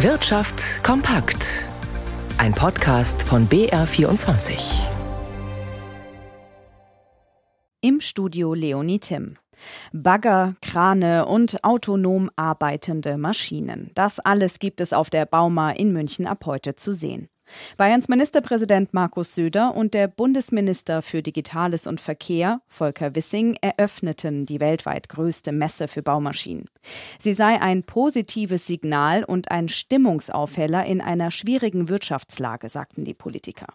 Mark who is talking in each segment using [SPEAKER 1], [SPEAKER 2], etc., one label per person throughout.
[SPEAKER 1] Wirtschaft kompakt. Ein Podcast von BR24.
[SPEAKER 2] Im Studio Leonie Tim. Bagger, Krane und autonom arbeitende Maschinen. Das alles gibt es auf der Bauma in München ab heute zu sehen. Bayerns Ministerpräsident Markus Söder und der Bundesminister für Digitales und Verkehr, Volker Wissing, eröffneten die weltweit größte Messe für Baumaschinen. Sie sei ein positives Signal und ein Stimmungsaufheller in einer schwierigen Wirtschaftslage, sagten die Politiker.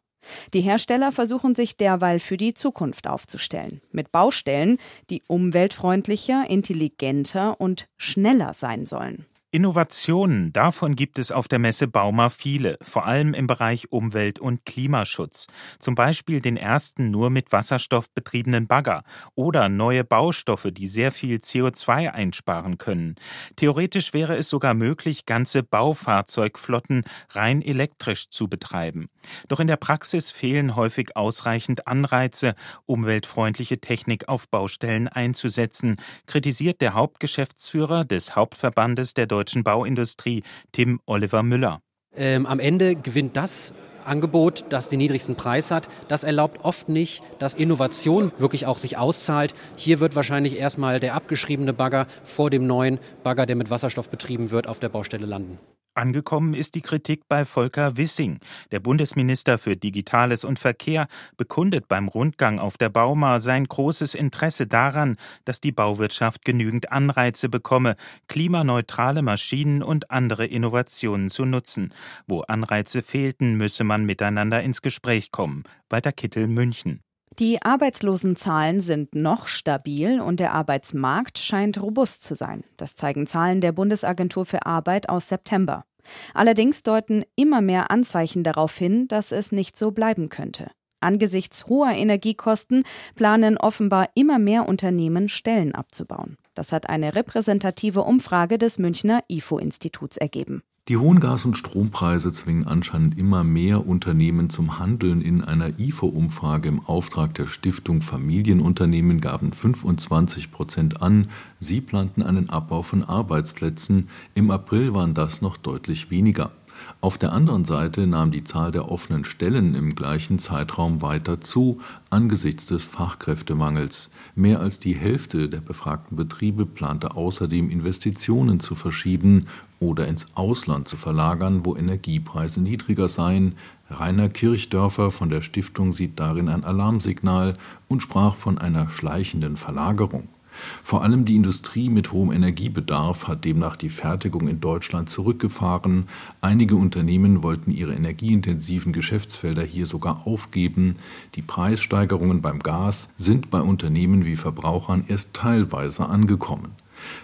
[SPEAKER 2] Die Hersteller versuchen sich derweil für die Zukunft aufzustellen, mit Baustellen, die umweltfreundlicher, intelligenter und schneller sein sollen.
[SPEAKER 3] Innovationen, davon gibt es auf der Messe Bauma viele, vor allem im Bereich Umwelt- und Klimaschutz. Zum Beispiel den ersten nur mit Wasserstoff betriebenen Bagger oder neue Baustoffe, die sehr viel CO2 einsparen können. Theoretisch wäre es sogar möglich, ganze Baufahrzeugflotten rein elektrisch zu betreiben. Doch in der Praxis fehlen häufig ausreichend Anreize, umweltfreundliche Technik auf Baustellen einzusetzen, kritisiert der Hauptgeschäftsführer des Hauptverbandes der deutschen Bauindustrie, Tim Oliver Müller.
[SPEAKER 4] Ähm, am Ende gewinnt das Angebot, das den niedrigsten Preis hat. Das erlaubt oft nicht, dass Innovation wirklich auch sich auszahlt. Hier wird wahrscheinlich erstmal der abgeschriebene Bagger vor dem neuen Bagger, der mit Wasserstoff betrieben wird, auf der Baustelle landen.
[SPEAKER 3] Angekommen ist die Kritik bei Volker Wissing. Der Bundesminister für Digitales und Verkehr bekundet beim Rundgang auf der Bauma sein großes Interesse daran, dass die Bauwirtschaft genügend Anreize bekomme, klimaneutrale Maschinen und andere Innovationen zu nutzen. Wo Anreize fehlten, müsse man miteinander ins Gespräch kommen. Walter Kittel, München.
[SPEAKER 2] Die Arbeitslosenzahlen sind noch stabil und der Arbeitsmarkt scheint robust zu sein. Das zeigen Zahlen der Bundesagentur für Arbeit aus September. Allerdings deuten immer mehr Anzeichen darauf hin, dass es nicht so bleiben könnte. Angesichts hoher Energiekosten planen offenbar immer mehr Unternehmen Stellen abzubauen. Das hat eine repräsentative Umfrage des Münchner IFO-Instituts ergeben.
[SPEAKER 5] Die hohen Gas- und Strompreise zwingen anscheinend immer mehr Unternehmen zum Handeln. In einer IFO-Umfrage im Auftrag der Stiftung Familienunternehmen gaben 25 Prozent an, sie planten einen Abbau von Arbeitsplätzen. Im April waren das noch deutlich weniger. Auf der anderen Seite nahm die Zahl der offenen Stellen im gleichen Zeitraum weiter zu, angesichts des Fachkräftemangels. Mehr als die Hälfte der befragten Betriebe plante außerdem Investitionen zu verschieben oder ins Ausland zu verlagern, wo Energiepreise niedriger seien. Rainer Kirchdörfer von der Stiftung sieht darin ein Alarmsignal und sprach von einer schleichenden Verlagerung. Vor allem die Industrie mit hohem Energiebedarf hat demnach die Fertigung in Deutschland zurückgefahren. Einige Unternehmen wollten ihre energieintensiven Geschäftsfelder hier sogar aufgeben. Die Preissteigerungen beim Gas sind bei Unternehmen wie Verbrauchern erst teilweise angekommen.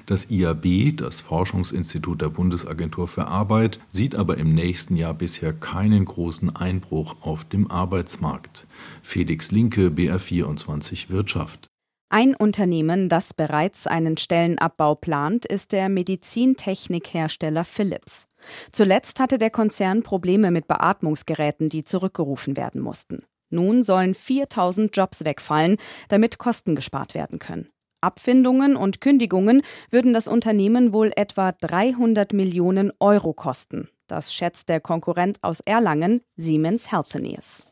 [SPEAKER 5] Das IAB, das Forschungsinstitut der Bundesagentur für Arbeit, sieht aber im nächsten Jahr bisher keinen großen Einbruch auf dem Arbeitsmarkt. Felix Linke, BR24 Wirtschaft.
[SPEAKER 2] Ein Unternehmen, das bereits einen Stellenabbau plant, ist der Medizintechnikhersteller Philips. Zuletzt hatte der Konzern Probleme mit Beatmungsgeräten, die zurückgerufen werden mussten. Nun sollen 4000 Jobs wegfallen, damit Kosten gespart werden können. Abfindungen und Kündigungen würden das Unternehmen wohl etwa 300 Millionen Euro kosten. Das schätzt der Konkurrent aus Erlangen, Siemens Healthineers.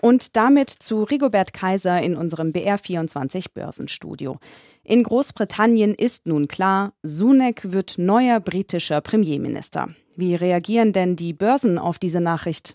[SPEAKER 2] Und damit zu Rigobert Kaiser in unserem BR24 Börsenstudio. In Großbritannien ist nun klar, Sunak wird neuer britischer Premierminister. Wie reagieren denn die Börsen auf diese Nachricht?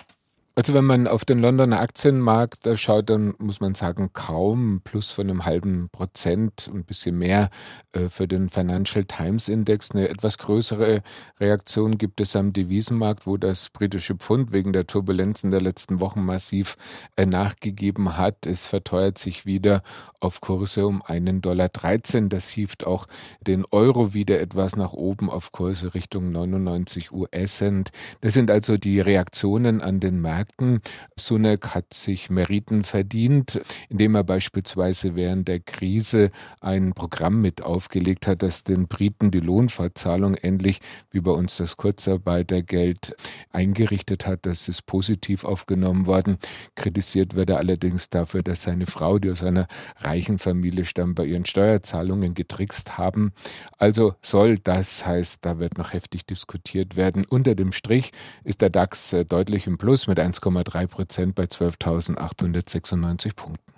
[SPEAKER 6] Also wenn man auf den Londoner Aktienmarkt schaut, dann muss man sagen, kaum plus von einem halben Prozent, ein bisschen mehr äh, für den Financial Times Index. Eine etwas größere Reaktion gibt es am Devisenmarkt, wo das britische Pfund wegen der Turbulenzen der letzten Wochen massiv äh, nachgegeben hat. Es verteuert sich wieder auf Kurse um einen Dollar 13. Das hieft auch den Euro wieder etwas nach oben auf Kurse Richtung 99 US-Cent. Das sind also die Reaktionen an den Märkten Märkten. Sunak hat sich Meriten verdient, indem er beispielsweise während der Krise ein Programm mit aufgelegt hat, das den Briten die Lohnfortzahlung endlich, wie bei uns das Kurzarbeitergeld, eingerichtet hat. Das ist positiv aufgenommen worden. Kritisiert wird er allerdings dafür, dass seine Frau, die aus einer reichen Familie stammt, bei ihren Steuerzahlungen getrickst haben. Also soll das heißt, da wird noch heftig diskutiert werden. Unter dem Strich ist der DAX äh, deutlich im Plus mit 1,3 Prozent bei 12.896 Punkten.